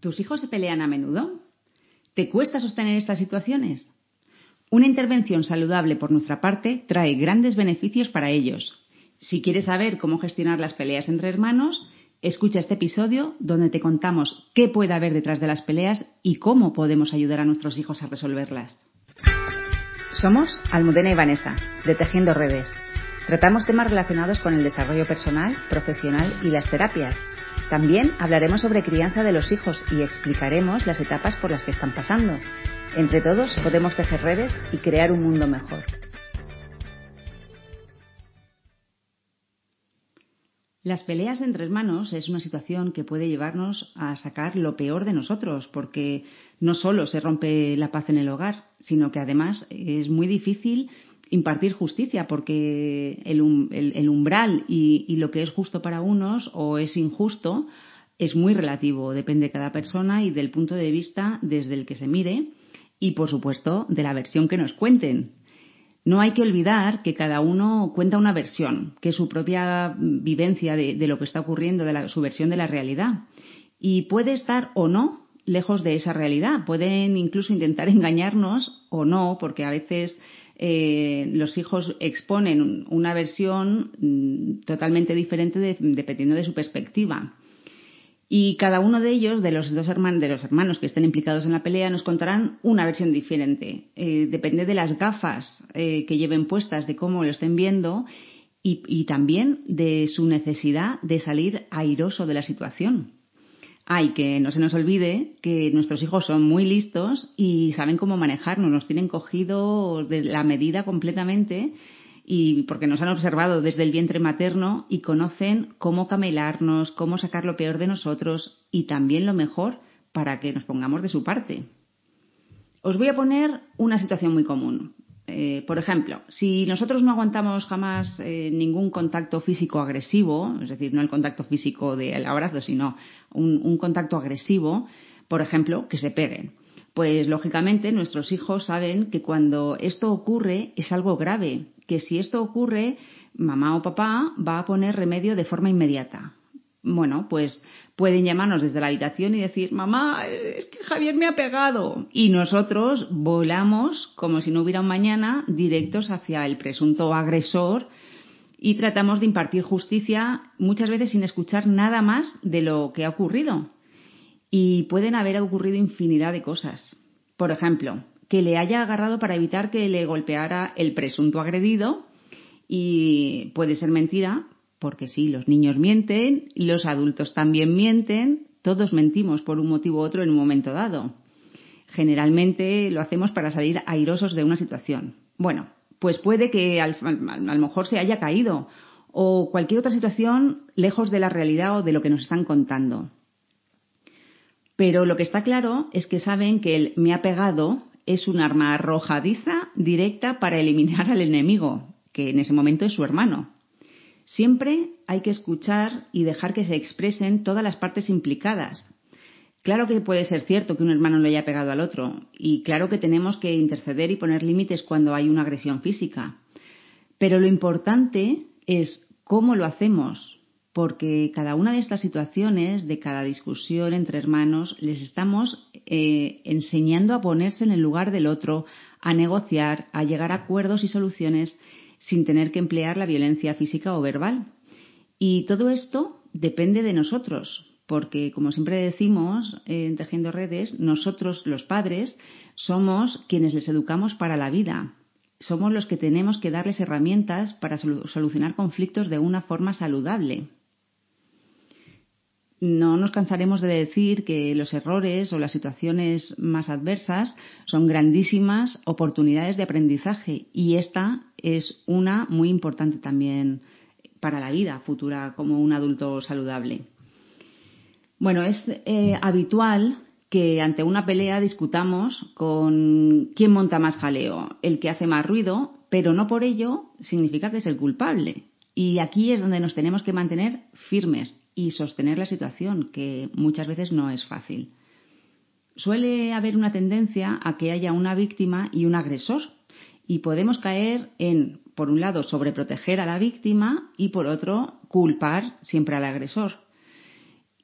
¿Tus hijos se pelean a menudo? ¿Te cuesta sostener estas situaciones? Una intervención saludable por nuestra parte trae grandes beneficios para ellos. Si quieres saber cómo gestionar las peleas entre hermanos, escucha este episodio donde te contamos qué puede haber detrás de las peleas y cómo podemos ayudar a nuestros hijos a resolverlas. Somos Almudena y Vanessa, de Tejiendo Redes. Tratamos temas relacionados con el desarrollo personal, profesional y las terapias. También hablaremos sobre crianza de los hijos y explicaremos las etapas por las que están pasando. Entre todos podemos tejer redes y crear un mundo mejor. Las peleas entre hermanos es una situación que puede llevarnos a sacar lo peor de nosotros, porque no solo se rompe la paz en el hogar, sino que además es muy difícil impartir justicia, porque el, umbral y, lo que es justo para unos o es injusto es muy relativo, depende de cada persona y del punto de vista desde el que se mire y, por supuesto, de la versión que nos cuenten. No hay que olvidar que cada uno cuenta una versión, que es su propia vivencia de, lo que está ocurriendo, de su versión de la realidad. Y puede estar o no lejos de esa realidad. Pueden incluso intentar engañarnos o no, porque a veces eh, los hijos exponen una versión mm, totalmente diferente dependiendo de su perspectiva. Y cada uno de ellos, de los dos hermanos, de los hermanos que estén implicados en la pelea, nos contarán una versión diferente. Eh, depende de las gafas eh, que lleven puestas, de cómo lo estén viendo y también de su necesidad de salir airoso de la situación. Hay que no se nos olvide que nuestros hijos son muy listos y saben cómo manejarnos, nos tienen cogido de la medida completamente y porque nos han observado desde el vientre materno y conocen cómo camelarnos, cómo sacar lo peor de nosotros y también lo mejor para que nos pongamos de su parte. Os voy a poner una situación muy común. Eh, por ejemplo, si nosotros no aguantamos jamás eh, ningún contacto físico agresivo, es decir, no el contacto físico del abrazo, sino un, contacto agresivo, por ejemplo, que se peguen. Pues lógicamente nuestros hijos saben que cuando esto ocurre es algo grave, que si esto ocurre, mamá o papá va a poner remedio de forma inmediata. Bueno, pues pueden llamarnos desde la habitación y decir, mamá, es que Javier me ha pegado. Y nosotros volamos, como si no hubiera un mañana, directos hacia el presunto agresor y tratamos de impartir justicia muchas veces sin escuchar nada más de lo que ha ocurrido. Y pueden haber ocurrido infinidad de cosas. Por ejemplo, que le haya agarrado para evitar que le golpeara el presunto agredido y puede ser mentira, porque sí, los niños mienten, los adultos también mienten, todos mentimos por un motivo u otro en un momento dado. Generalmente lo hacemos para salir airosos de una situación. Bueno, pues puede que a lo mejor se haya caído o cualquier otra situación lejos de la realidad o de lo que nos están contando. Pero lo que está claro es que saben que el me ha pegado es un arma arrojadiza directa para eliminar al enemigo, que en ese momento es su hermano. Siempre hay que escuchar y dejar que se expresen todas las partes implicadas. Claro que puede ser cierto que un hermano le haya pegado al otro y claro que tenemos que interceder y poner límites cuando hay una agresión física. Pero lo importante es cómo lo hacemos, porque cada una de estas situaciones, de cada discusión entre hermanos, les estamos eh, enseñando a ponerse en el lugar del otro, a negociar, a llegar a acuerdos y soluciones sin tener que emplear la violencia física o verbal. Y todo esto depende de nosotros, porque como siempre decimos en Tejiendo Redes, nosotros los padres somos quienes les educamos para la vida. Somos los que tenemos que darles herramientas para solucionar conflictos de una forma saludable. No nos cansaremos de decir que los errores o las situaciones más adversas son grandísimas oportunidades de aprendizaje y esta es una muy importante también para la vida futura como un adulto saludable. Bueno, es eh, habitual que ante una pelea discutamos con quién monta más jaleo, el que hace más ruido, pero no por ello significa que es el culpable. Y aquí es donde nos tenemos que mantener firmes y sostener la situación, que muchas veces no es fácil. Suele haber una tendencia a que haya una víctima y un agresor, y podemos caer en, por un lado, sobreproteger a la víctima y, por otro, culpar siempre al agresor.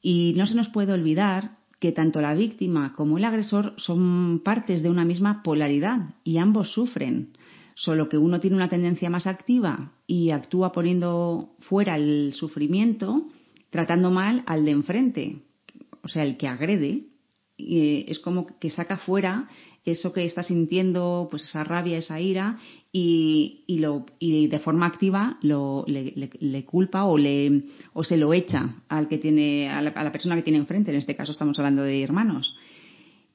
Y no se nos puede olvidar que tanto la víctima como el agresor son partes de una misma polaridad y ambos sufren, solo que uno tiene una tendencia más activa y actúa poniendo fuera el sufrimiento, tratando mal al de enfrente, o sea, el que agrede, es como que saca fuera eso que está sintiendo, pues esa rabia, esa ira, y, lo, y de forma activa lo, le, culpa o, le, o se lo echa al que tiene, a la, persona que tiene enfrente. En este caso estamos hablando de hermanos.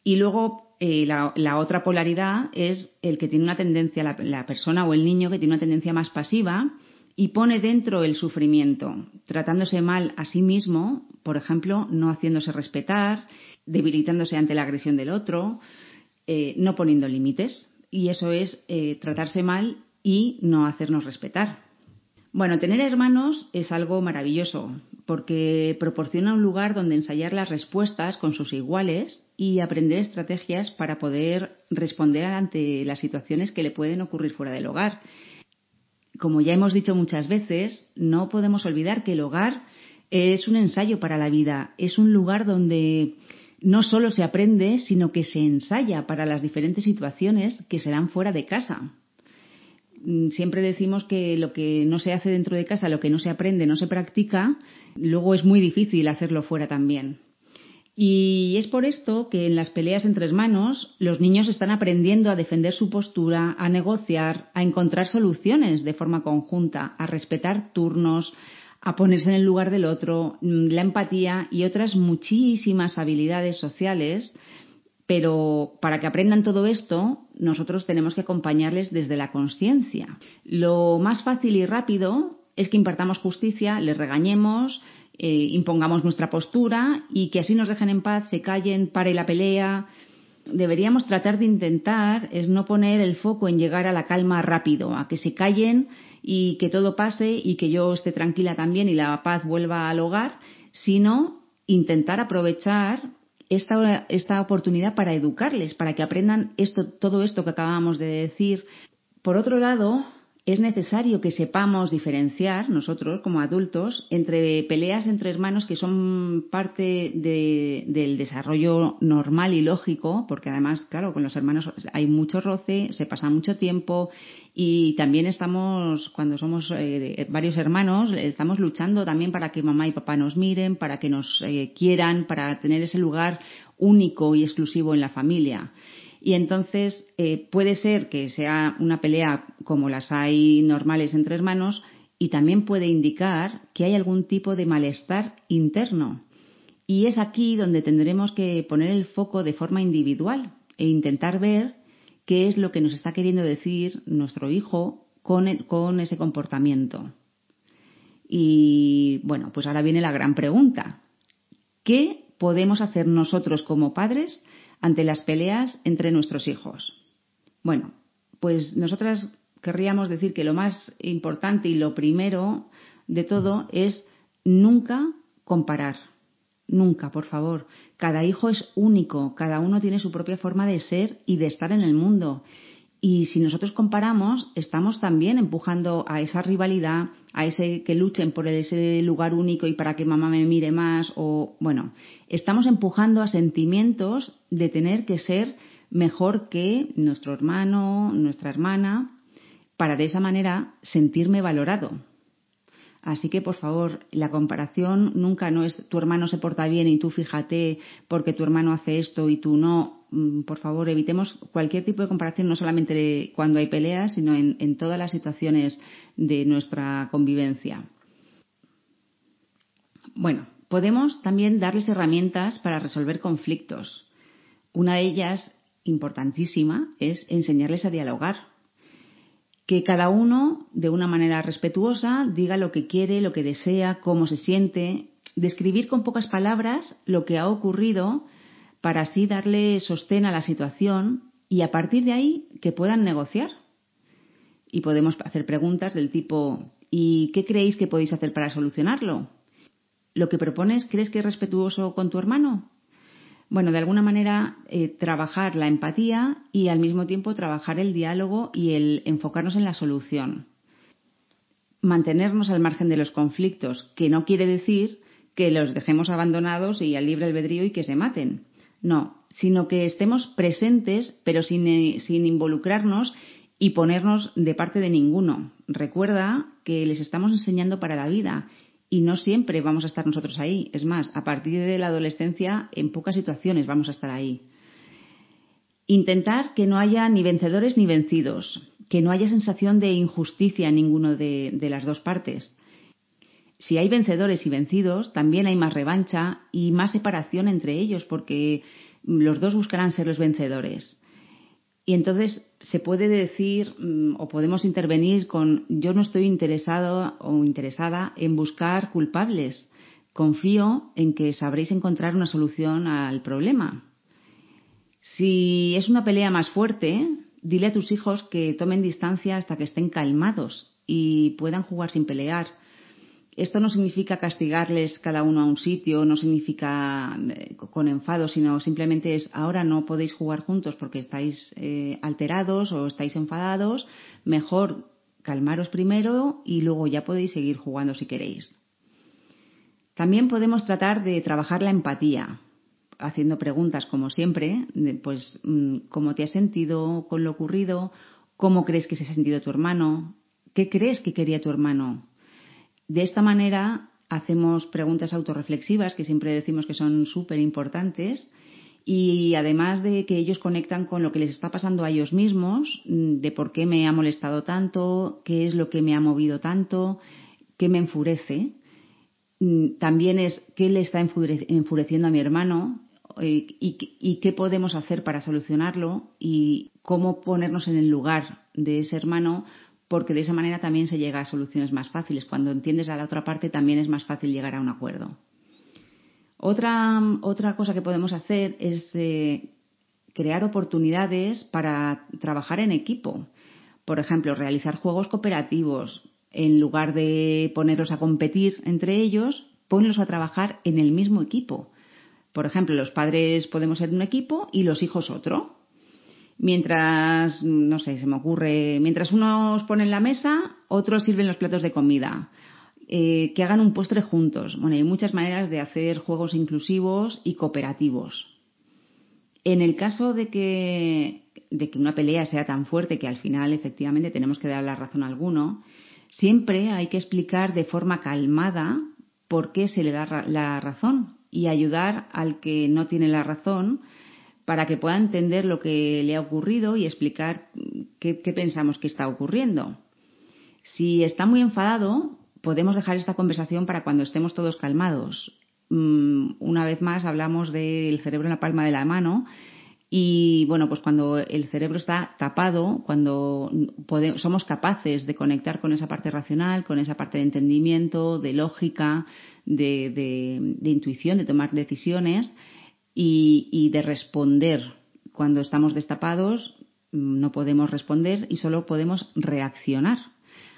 Y luego eh, la, otra polaridad es el que tiene una tendencia, la, la persona o el niño que tiene una tendencia más pasiva y pone dentro el sufrimiento, tratándose mal a sí mismo, por ejemplo, no haciéndose respetar, debilitándose ante la agresión del otro, eh, no poniendo límites. Y eso es eh, tratarse mal y no hacernos respetar. Bueno, tener hermanos es algo maravilloso porque proporciona un lugar donde ensayar las respuestas con sus iguales y aprender estrategias para poder responder ante las situaciones que le pueden ocurrir fuera del hogar. Como ya hemos dicho muchas veces, no podemos olvidar que el hogar es un ensayo para la vida, es un lugar donde no solo se aprende, sino que se ensaya para las diferentes situaciones que serán fuera de casa. Mm, siempre decimos que lo que no se hace dentro de casa, lo que no se aprende, no se practica, luego es muy difícil hacerlo fuera también. Y es por esto que en las peleas entre hermanos los niños están aprendiendo a defender su postura, a negociar, a encontrar soluciones de forma conjunta, a respetar turnos, a ponerse en el lugar del otro, mm, la empatía y otras muchísimas habilidades sociales, pero para que aprendan todo esto, nosotros tenemos que acompañarles desde la conciencia. Lo más fácil y rápido es que impartamos justicia, les regañemos, eh, impongamos nuestra postura y que así nos dejen en paz, se callen, pare la pelea, deberíamos tratar de intentar es no poner el foco en llegar a la calma rápido, a que se callen y que todo pase y que yo esté tranquila también y la paz vuelva al hogar, sino intentar aprovechar esta, esta oportunidad para educarles, para que aprendan esto, todo esto que acabamos de decir. Por otro lado, es necesario que sepamos diferenciar nosotros como adultos entre peleas entre hermanos que son parte del desarrollo normal y lógico, porque además, claro, con los hermanos hay mucho roce, se pasa mucho tiempo y también estamos, cuando somos eh, varios hermanos, estamos luchando también para que mamá y papá nos miren, para que nos eh, quieran, para tener ese lugar único y exclusivo en la familia. Y entonces eh, puede ser que sea una pelea como las hay normales entre hermanos y también puede indicar que hay algún tipo de malestar interno. Y es aquí donde tendremos que poner el foco de forma individual e intentar ver qué es lo que nos está queriendo decir nuestro hijo con, con ese comportamiento. Y bueno, pues ahora viene la gran pregunta. ¿Qué podemos hacer nosotros como padres ante las peleas entre nuestros hijos. Bueno, pues nosotras querríamos decir que lo más importante y lo primero de todo es nunca comparar. Nunca, por favor. Cada hijo es único, cada uno tiene su propia forma de ser y de estar en el mundo. Y si nosotros comparamos, estamos también empujando a esa rivalidad, a ese que luchen por ese lugar único y para que mamá me mire más o bueno, estamos empujando a sentimientos de tener que ser mejor que nuestro hermano, nuestra hermana, para de esa manera sentirme valorado. Así que, por favor, la comparación nunca no es tu hermano se porta bien y tú fíjate porque tu hermano hace esto y tú no. Mm, por favor, evitemos cualquier tipo de comparación, no solamente cuando hay peleas, sino en, todas las situaciones de nuestra convivencia. Bueno, podemos también darles herramientas para resolver conflictos. Una de ellas, importantísima, es enseñarles a dialogar. Que cada uno, de una manera respetuosa, diga lo que quiere, lo que desea, cómo se siente, describir con pocas palabras lo que ha ocurrido para así darle sostén a la situación y a partir de ahí que puedan negociar. Y podemos hacer preguntas del tipo ¿y qué creéis que podéis hacer para solucionarlo? ¿Lo que propones crees que es respetuoso con tu hermano? Bueno, de alguna manera eh, trabajar la empatía y al mismo tiempo trabajar el diálogo y el enfocarnos en la solución. Mantenernos al margen de los conflictos, que no quiere decir que los dejemos abandonados y al libre albedrío y que se maten. No, sino que estemos presentes, pero sin, eh, sin involucrarnos y ponernos de parte de ninguno. Recuerda que les estamos enseñando para la vida y no siempre vamos a estar nosotros ahí. Es más, a partir de la adolescencia, en pocas situaciones vamos a estar ahí. Intentar que no haya ni vencedores ni vencidos, que no haya sensación de injusticia en ninguno de, de las dos partes. Si hay vencedores y vencidos, también hay más revancha y más separación entre ellos, porque los dos buscarán ser los vencedores. Y entonces se puede decir mm, o podemos intervenir con yo no estoy interesado o interesada en buscar culpables. Confío en que sabréis encontrar una solución al problema. Si es una pelea más fuerte, dile a tus hijos que tomen distancia hasta que estén calmados y puedan jugar sin pelear esto no significa castigarles cada uno a un sitio, no significa eh, con enfado, sino simplemente es ahora no podéis jugar juntos porque estáis eh, alterados o estáis enfadados, mejor calmaros primero y luego ya podéis seguir jugando si queréis. También podemos tratar de trabajar la empatía, haciendo preguntas como siempre, pues mm, cómo te has sentido con lo ocurrido, cómo crees que se ha sentido tu hermano, qué crees que quería tu hermano, de esta manera hacemos preguntas autorreflexivas que siempre decimos que son súper importantes y además de que ellos conectan con lo que les está pasando a ellos mismos, mm, de por qué me ha molestado tanto, qué es lo que me ha movido tanto, qué me enfurece. Mm, también es qué le está enfureciendo a mi hermano eh, y, y qué podemos hacer para solucionarlo y cómo ponernos en el lugar de ese hermano porque de esa manera también se llega a soluciones más fáciles. Cuando entiendes a la otra parte también es más fácil llegar a un acuerdo. Otra, otra cosa que podemos hacer es eh, crear oportunidades para trabajar en equipo. Por ejemplo, realizar juegos cooperativos. En lugar de ponerlos a competir entre ellos, ponlos a trabajar en el mismo equipo. Por ejemplo, los padres podemos ser un equipo y los hijos otro mientras, no sé, se me ocurre, mientras unos ponen la mesa, otros sirven los platos de comida. Eh, que hagan un postre juntos. Bueno, hay muchas maneras de hacer juegos inclusivos y cooperativos. En el caso de que, de que una pelea sea tan fuerte que al final efectivamente tenemos que dar la razón a alguno, siempre hay que explicar de forma calmada por qué se le da la razón y ayudar al que no tiene la razón para que pueda entender lo que le ha ocurrido y explicar qué, pensamos que está ocurriendo. Si está muy enfadado, podemos dejar esta conversación para cuando estemos todos calmados. Mm, una vez más hablamos del cerebro en la palma de la mano y bueno, pues cuando el cerebro está tapado, cuando somos capaces de conectar con esa parte racional, con esa parte de entendimiento, de lógica, de intuición, de tomar decisiones, y, de responder. Cuando estamos destapados mm, no podemos responder y solo podemos reaccionar.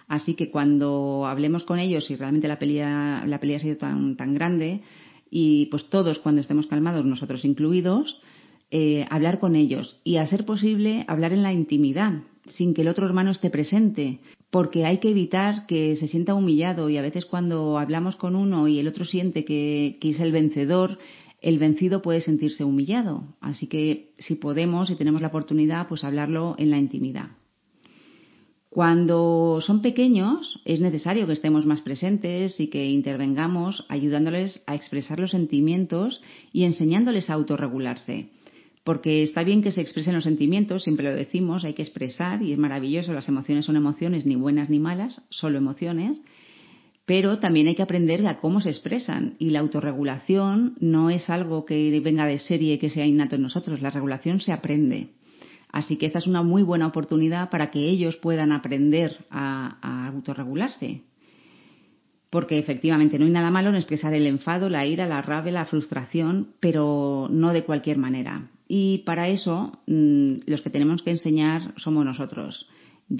Así que cuando hablemos con ellos y realmente la pelea, la pelea ha sido tan, tan grande, y pues todos cuando estemos calmados, nosotros incluidos, eh, hablar con ellos y a ser posible hablar en la intimidad, sin que el otro hermano esté presente, porque hay que evitar que se sienta humillado y a veces cuando hablamos con uno y el otro siente que, que es el vencedor, el vencido puede sentirse humillado. Así que si podemos y tenemos la oportunidad, pues hablarlo en la intimidad. Cuando son pequeños es necesario que estemos más presentes y que intervengamos ayudándoles a expresar los sentimientos y enseñándoles a autorregularse. Porque está bien que se expresen los sentimientos, siempre lo decimos, hay que expresar y es maravilloso, las emociones son emociones, ni buenas ni malas, solo emociones, pero también hay que aprender a cómo se expresan y la autorregulación no es algo que venga de serie que sea innato en nosotros, la regulación se aprende. Así que esta es una muy buena oportunidad para que ellos puedan aprender a, autorregularse. Porque efectivamente no hay nada malo en expresar el enfado, la ira, la rabia, la frustración, pero no de cualquier manera. Y para eso mm, los que tenemos que enseñar somos nosotros.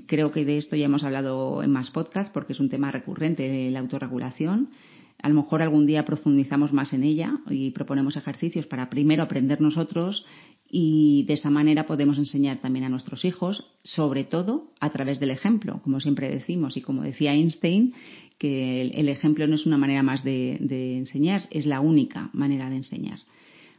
Creo que de esto ya hemos hablado en más podcasts porque es un tema recurrente de la autorregulación. A lo mejor algún día profundizamos más en ella y proponemos ejercicios para primero aprender nosotros y de esa manera podemos enseñar también a nuestros hijos, sobre todo a través del ejemplo, como siempre decimos y como decía Einstein, que el, ejemplo no es una manera más de, enseñar, es la única manera de enseñar.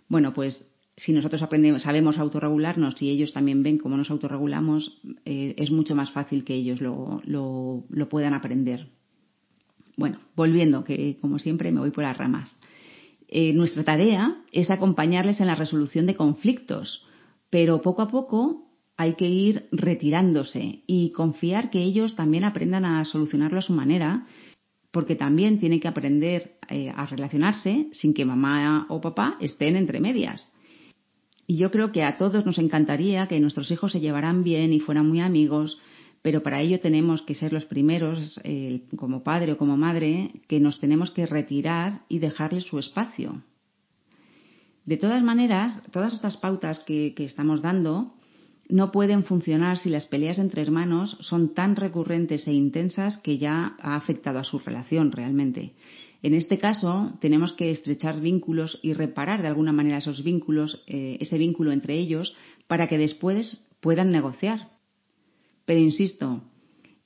Bueno, pues si nosotros aprendemos, sabemos autorregularnos y ellos también ven cómo nos autorregulamos, eh, es mucho más fácil que ellos lo, lo, puedan aprender. Bueno, volviendo, que como siempre me voy por las ramas. Eh, nuestra tarea es acompañarles en la resolución de conflictos, pero poco a poco hay que ir retirándose y confiar que ellos también aprendan a solucionarlo a su manera, porque también tienen que aprender eh, a relacionarse sin que mamá o papá estén entre medias. Y yo creo que a todos nos encantaría que nuestros hijos se llevaran bien y fueran muy amigos, pero para ello tenemos que ser los primeros, eh, como padre o como madre, que nos tenemos que retirar y dejarles su espacio. De todas maneras, todas estas pautas que estamos dando no pueden funcionar si las peleas entre hermanos son tan recurrentes e intensas que ya ha afectado a su relación realmente. En este caso, tenemos que estrechar vínculos y reparar de alguna manera esos vínculos, eh, ese vínculo entre ellos, para que después puedan negociar. Pero insisto,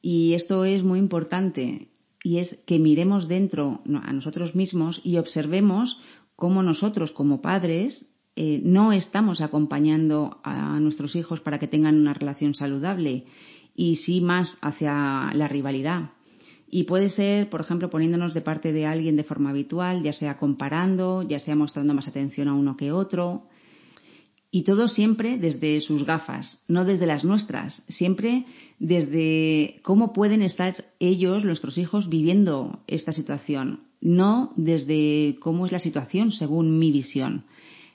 y esto es muy importante, y es que miremos dentro a nosotros mismos y observemos cómo nosotros como padres eh, no estamos acompañando a nuestros hijos para que tengan una relación saludable y sí más hacia la rivalidad. Y puede ser, por ejemplo, poniéndonos de parte de alguien de forma habitual, ya sea comparando, ya sea mostrando más atención a uno que otro. Y todo siempre desde sus gafas, no desde las nuestras, siempre desde cómo pueden estar ellos, nuestros hijos, viviendo esta situación, no desde cómo es la situación según mi visión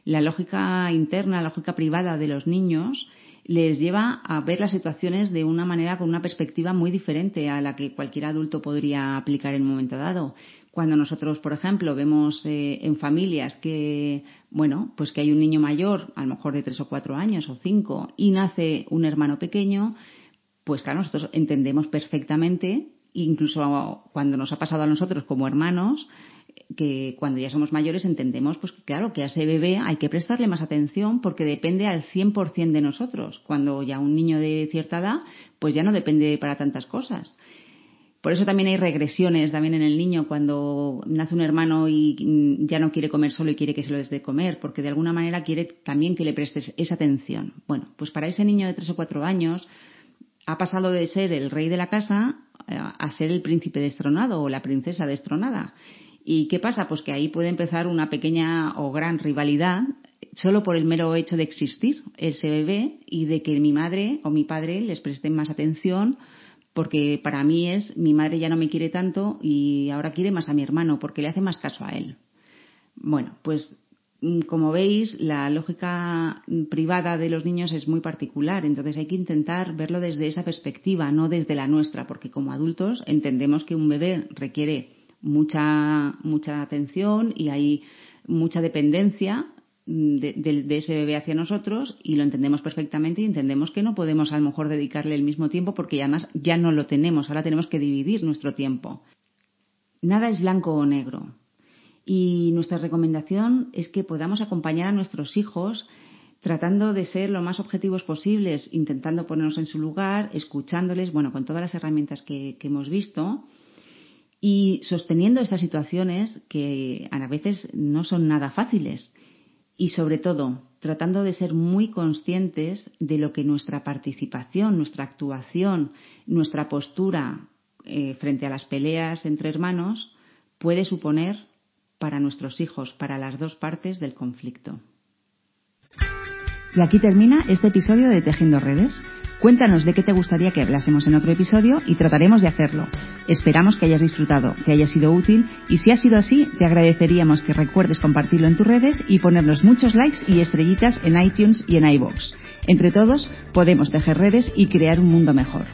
la lógica interna, la lógica privada de los niños les lleva a ver las situaciones de una manera con una perspectiva muy diferente a la que cualquier adulto podría aplicar en un momento dado. Cuando nosotros, por ejemplo, vemos eh, en familias que, bueno, pues que hay un niño mayor, a lo mejor de tres o cuatro años o cinco, y nace un hermano pequeño, pues claro, nosotros entendemos perfectamente, incluso cuando nos ha pasado a nosotros como hermanos, que cuando ya somos mayores entendemos, pues claro, que a ese bebé hay que prestarle más atención porque depende al 100% de nosotros. Cuando ya un niño de cierta edad, pues ya no depende para tantas cosas. Por eso también hay regresiones también en el niño cuando nace un hermano y ya no quiere comer solo y quiere que se lo des de comer, porque de alguna manera quiere también que le prestes esa atención. Bueno, pues para ese niño de tres o cuatro años ha pasado de ser el rey de la casa a ser el príncipe destronado o la princesa destronada. ¿Y qué pasa? Pues que ahí puede empezar una pequeña o gran rivalidad solo por el mero hecho de existir ese bebé y de que mi madre o mi padre les presten más atención porque para mí es mi madre ya no me quiere tanto y ahora quiere más a mi hermano porque le hace más caso a él. Bueno, pues mm, como veis, la lógica privada de los niños es muy particular, entonces hay que intentar verlo desde esa perspectiva, no desde la nuestra, porque como adultos entendemos que un bebé requiere mucha, mucha atención y hay mucha dependencia de, ese bebé hacia nosotros y lo entendemos perfectamente y entendemos que no podemos a lo mejor dedicarle el mismo tiempo porque además ya no lo tenemos, ahora tenemos que dividir nuestro tiempo. Nada es blanco o negro. Y nuestra recomendación es que podamos acompañar a nuestros hijos tratando de ser lo más objetivos posibles, intentando ponernos en su lugar, escuchándoles, bueno, con todas las herramientas que hemos visto y sosteniendo estas situaciones que a veces no son nada fáciles y sobre todo tratando de ser muy conscientes de lo que nuestra participación, nuestra actuación, nuestra postura eh, frente a las peleas entre hermanos puede suponer para nuestros hijos, para las dos partes del conflicto. Y aquí termina este episodio de Tejiendo Redes. Cuéntanos de qué te gustaría que hablásemos en otro episodio y trataremos de hacerlo. Esperamos que hayas disfrutado, que haya sido útil y si ha sido así, te agradeceríamos que recuerdes compartirlo en tus redes y ponernos muchos likes y estrellitas en iTunes y en iVoox. Entre todos podemos tejer redes y crear un mundo mejor.